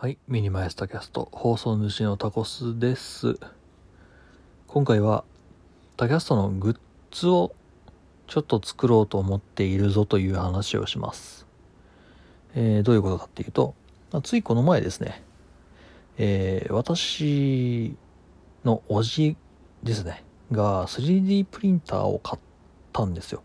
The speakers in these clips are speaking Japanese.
はい、 miniMY tacast 放送主のタコスです。今回は tacast のグッズをちょっと作ろうと思っているぞという話をします。えーどういうことかっていうと、まついこの前ですね、えー私のおじですね、が 3D プリンターを買ったんですよ。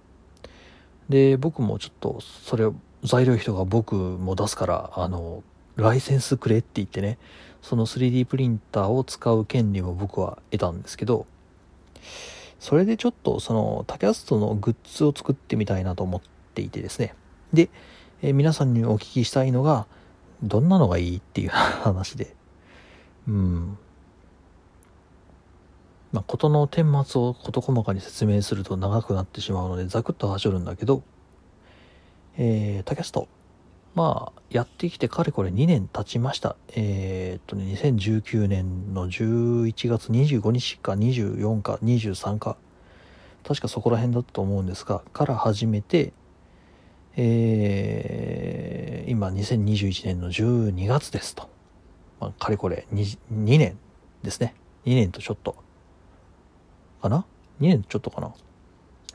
で、僕もちょっとそれを材料費とか僕も出すから、あの、ライセンスくれって言ってね、その 3D プリンターを使う権利も僕は得たんですけど、それでちょっとその tacast のグッズを作ってみたいなと思っていてですね。で、えー皆さんにお聞きしたいのが、どんなのがいいっていう話で。うん。まあ、ことの顛末を事細かに説明すると長くなってしまうので、ざくっとはしょるんだけど、えー、 tacast。まあ、やってきてかれこれ2年経ちました。えーっとね、2019年の11月25日か24か23か、確かそこら辺だったと思うんですが、から始めて、えー、今2021年の12月ですと。まあ、かれこれ 2, 2年ですね。2年とちょっと。かな ?2 年ちょっとかな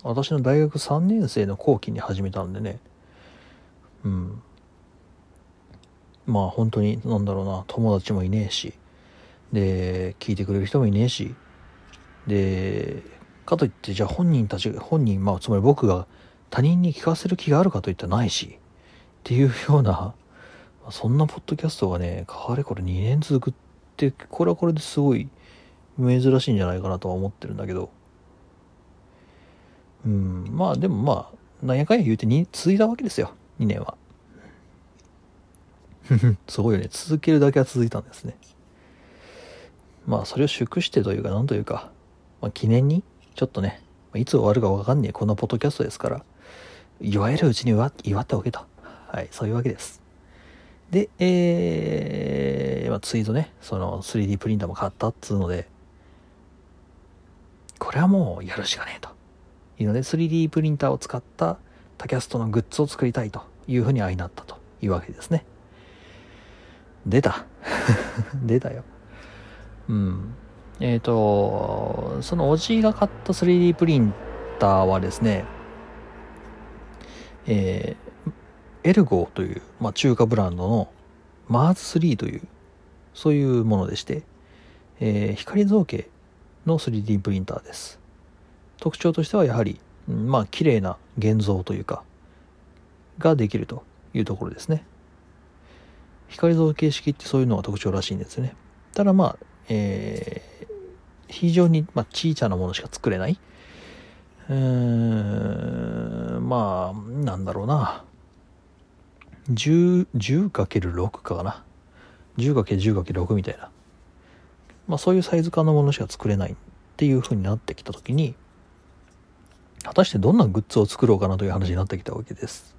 私の大学3年生の後期に始めたんでね。うん。まあ本当に、なんだろうな、友達もいねえし、で、聞いてくれる人もいねえし、で、かといって、じゃあ本人たち、本人、まあつまり僕が他人に聞かせる気があるかといったらないし、っていうような、そんなポッドキャストがね、かれこれ2年続くって、これはこれですごい珍しいんじゃないかなとは思ってるんだけど、うん、まあでもまあ、なんやかんや言うてに続いたわけですよ、2年は。すごいよね。続けるだけは続いたんですね。まあ、それを祝してというか、なんというか、まあ、記念に、ちょっとね、いつ終わるかわかんねえ、こんなポッドキャストですから、祝えるうちに祝祝っておけと。はい、そういうわけです。で、えー、まあ、ツイートね、その 3D プリンターも買ったっつうので、これはもうやるしかねえと。いうので、3D プリンターを使った tacast のグッズを作りたいというふうに相なったというわけですね。出た。出たよ。うん。えっ、と、そのおじが買った 3D プリンターはですね、えーエルゴーという、まあ、中華ブランドの MARS3 という、そういうものでして、えー光造形の 3D プリンターです。特徴としてはやはり、まあ、綺麗な現像というか、ができるというところですね。光造形式ってそういうのが特徴らしいんですね。ただまあ、えー非常に、まあ、小さなものしか作れない。うーん、まあ、なんだろうな。10、10×6 かな。10×10×6 みたいな。まあそういうサイズ感のものしか作れないっていう風になってきたときに、果たしてどんなグッズを作ろうかなという話になってきたわけです。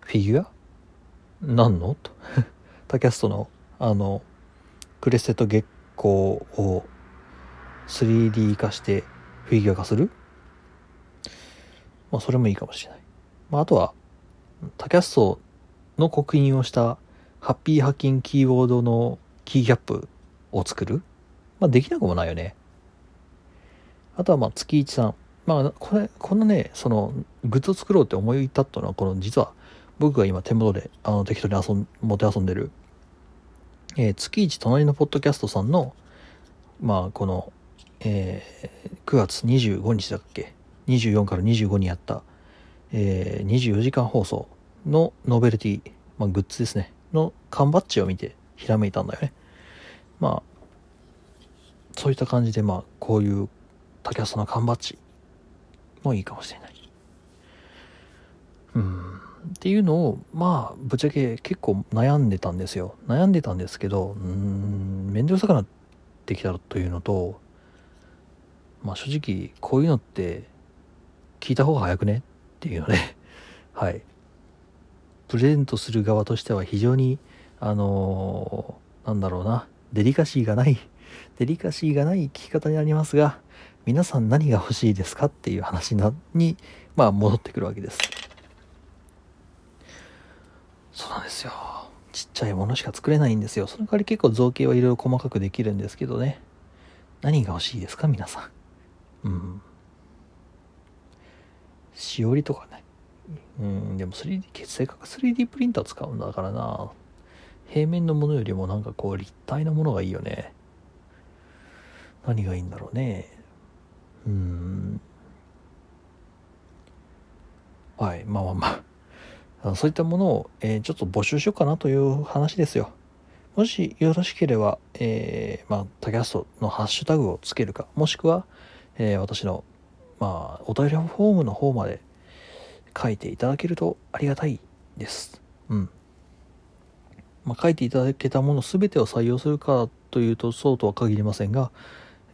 フィギュア何の？と。tacast の、あの、クレステと月光を 3D 化してフィギュア化する？まあそれもいいかもしれない。まああとは、 tacast の刻印をしたハッピーハッキンキーボードのキーキャップを作る？まあできなくもないよね。あとはまあ月一さん。まあこれ、こんなね、そのグッズを作ろうって思い立ったのは、この実は僕が今手元であの適当に遊ん、持て遊んでる、えー月一隣のポッドキャストさんの、まあこの、えー9月25日だっけ ?24 から25にやった、えー24時間放送のノベルティ、まあ、グッズですね、の缶バッジを見てひらめいたんだよね。まあ、そういった感じで、まあ、こういうタキャストの缶バッジもいいかもしれない。うん。っていうのを、まあ、ぶっちゃけ結構悩んでたんですよ。悩んでたんですけど、うーん、面倒くさくなってきたというのと、まあ正直、こういうのって聞いた方が早くねっていうので、はい。プレゼントする側としては非常に、あのーなんだろうな、デリカシーがない、デリカシーがない聞き方になりますが、皆さん何が欲しいですかっていう話に、まあ戻ってくるわけです。そうなんですよ。ちっちゃいものしか作れないんですよ。その代わり結構造形はいろいろ細かくできるんですけどね。何が欲しいですか？皆さん。うん。しおりとかね。うん。でも 3D せっかく 3D プリンター使うんだからな。平面のものよりもなんかこう立体なものがいいよね。何がいいんだろうね。うん。はい。まあまあまあ。そういったものを、えー、ちょっと募集しようかなという話ですよもしよろしければ、えー、まあ、タキャストのハッシュタグをつけるか、もしくは、えー、私の、まあ、お便りフォームの方まで書いていただけるとありがたいです。うん。まあ、書いていただけたもの全てを採用するかというとそうとは限りませんが、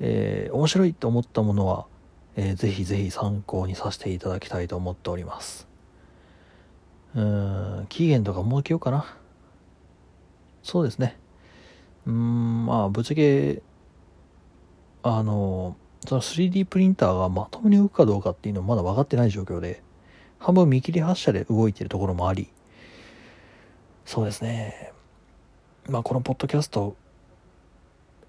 えー、面白いと思ったものは、えー、ぜひぜひ参考にさせていただきたいと思っております。うん、期限とか設けようかな。そうですね。うん、まあ、ぶっちゃけ、あの、その 3D プリンターがまともに動くかどうかっていうのはまだ分かってない状況で、半分見切り発車で動いてるところもあり、そうですね。まあ、このポッドキャスト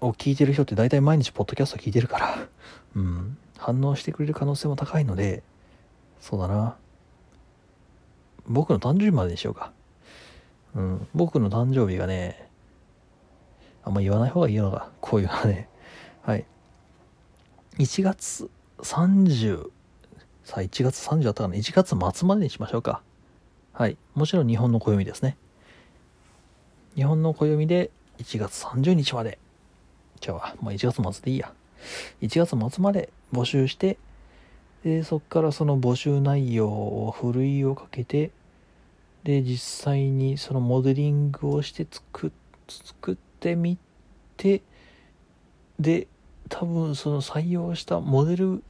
を聞いてる人って大体毎日ポッドキャスト聞いてるから、うん、反応してくれる可能性も高いので、そうだな。僕の誕生日までにしようか。うん、僕の誕生日がね、あんま言わない方がいいのか、こういうのはね。はい。1月30、さあ1月30だったかな ?1 月末までにしましょうか。はい。もちろん日本の暦ですね。日本の暦で1月30日まで。じゃあ、まあ1月末でいいや。1月末まで募集して、で、そっからその募集内容をふるいをかけて、で実際にそのモデリングをして作作ってみてで多分その採用したモデル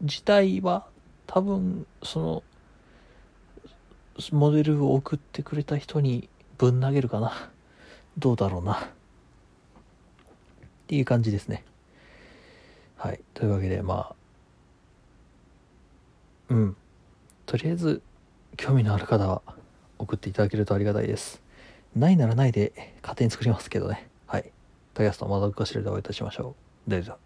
自体は多分そのモデルを送ってくれた人にぶん投げるかな。どうだろうな。っていう感じですね。はい。というわけでまあうんとりあえず興味のある方は送っていただけるとありがたいです。ないならないで勝手に作りますけどね。はい。タイヤストまたかしらでお会いいたしましょう。では。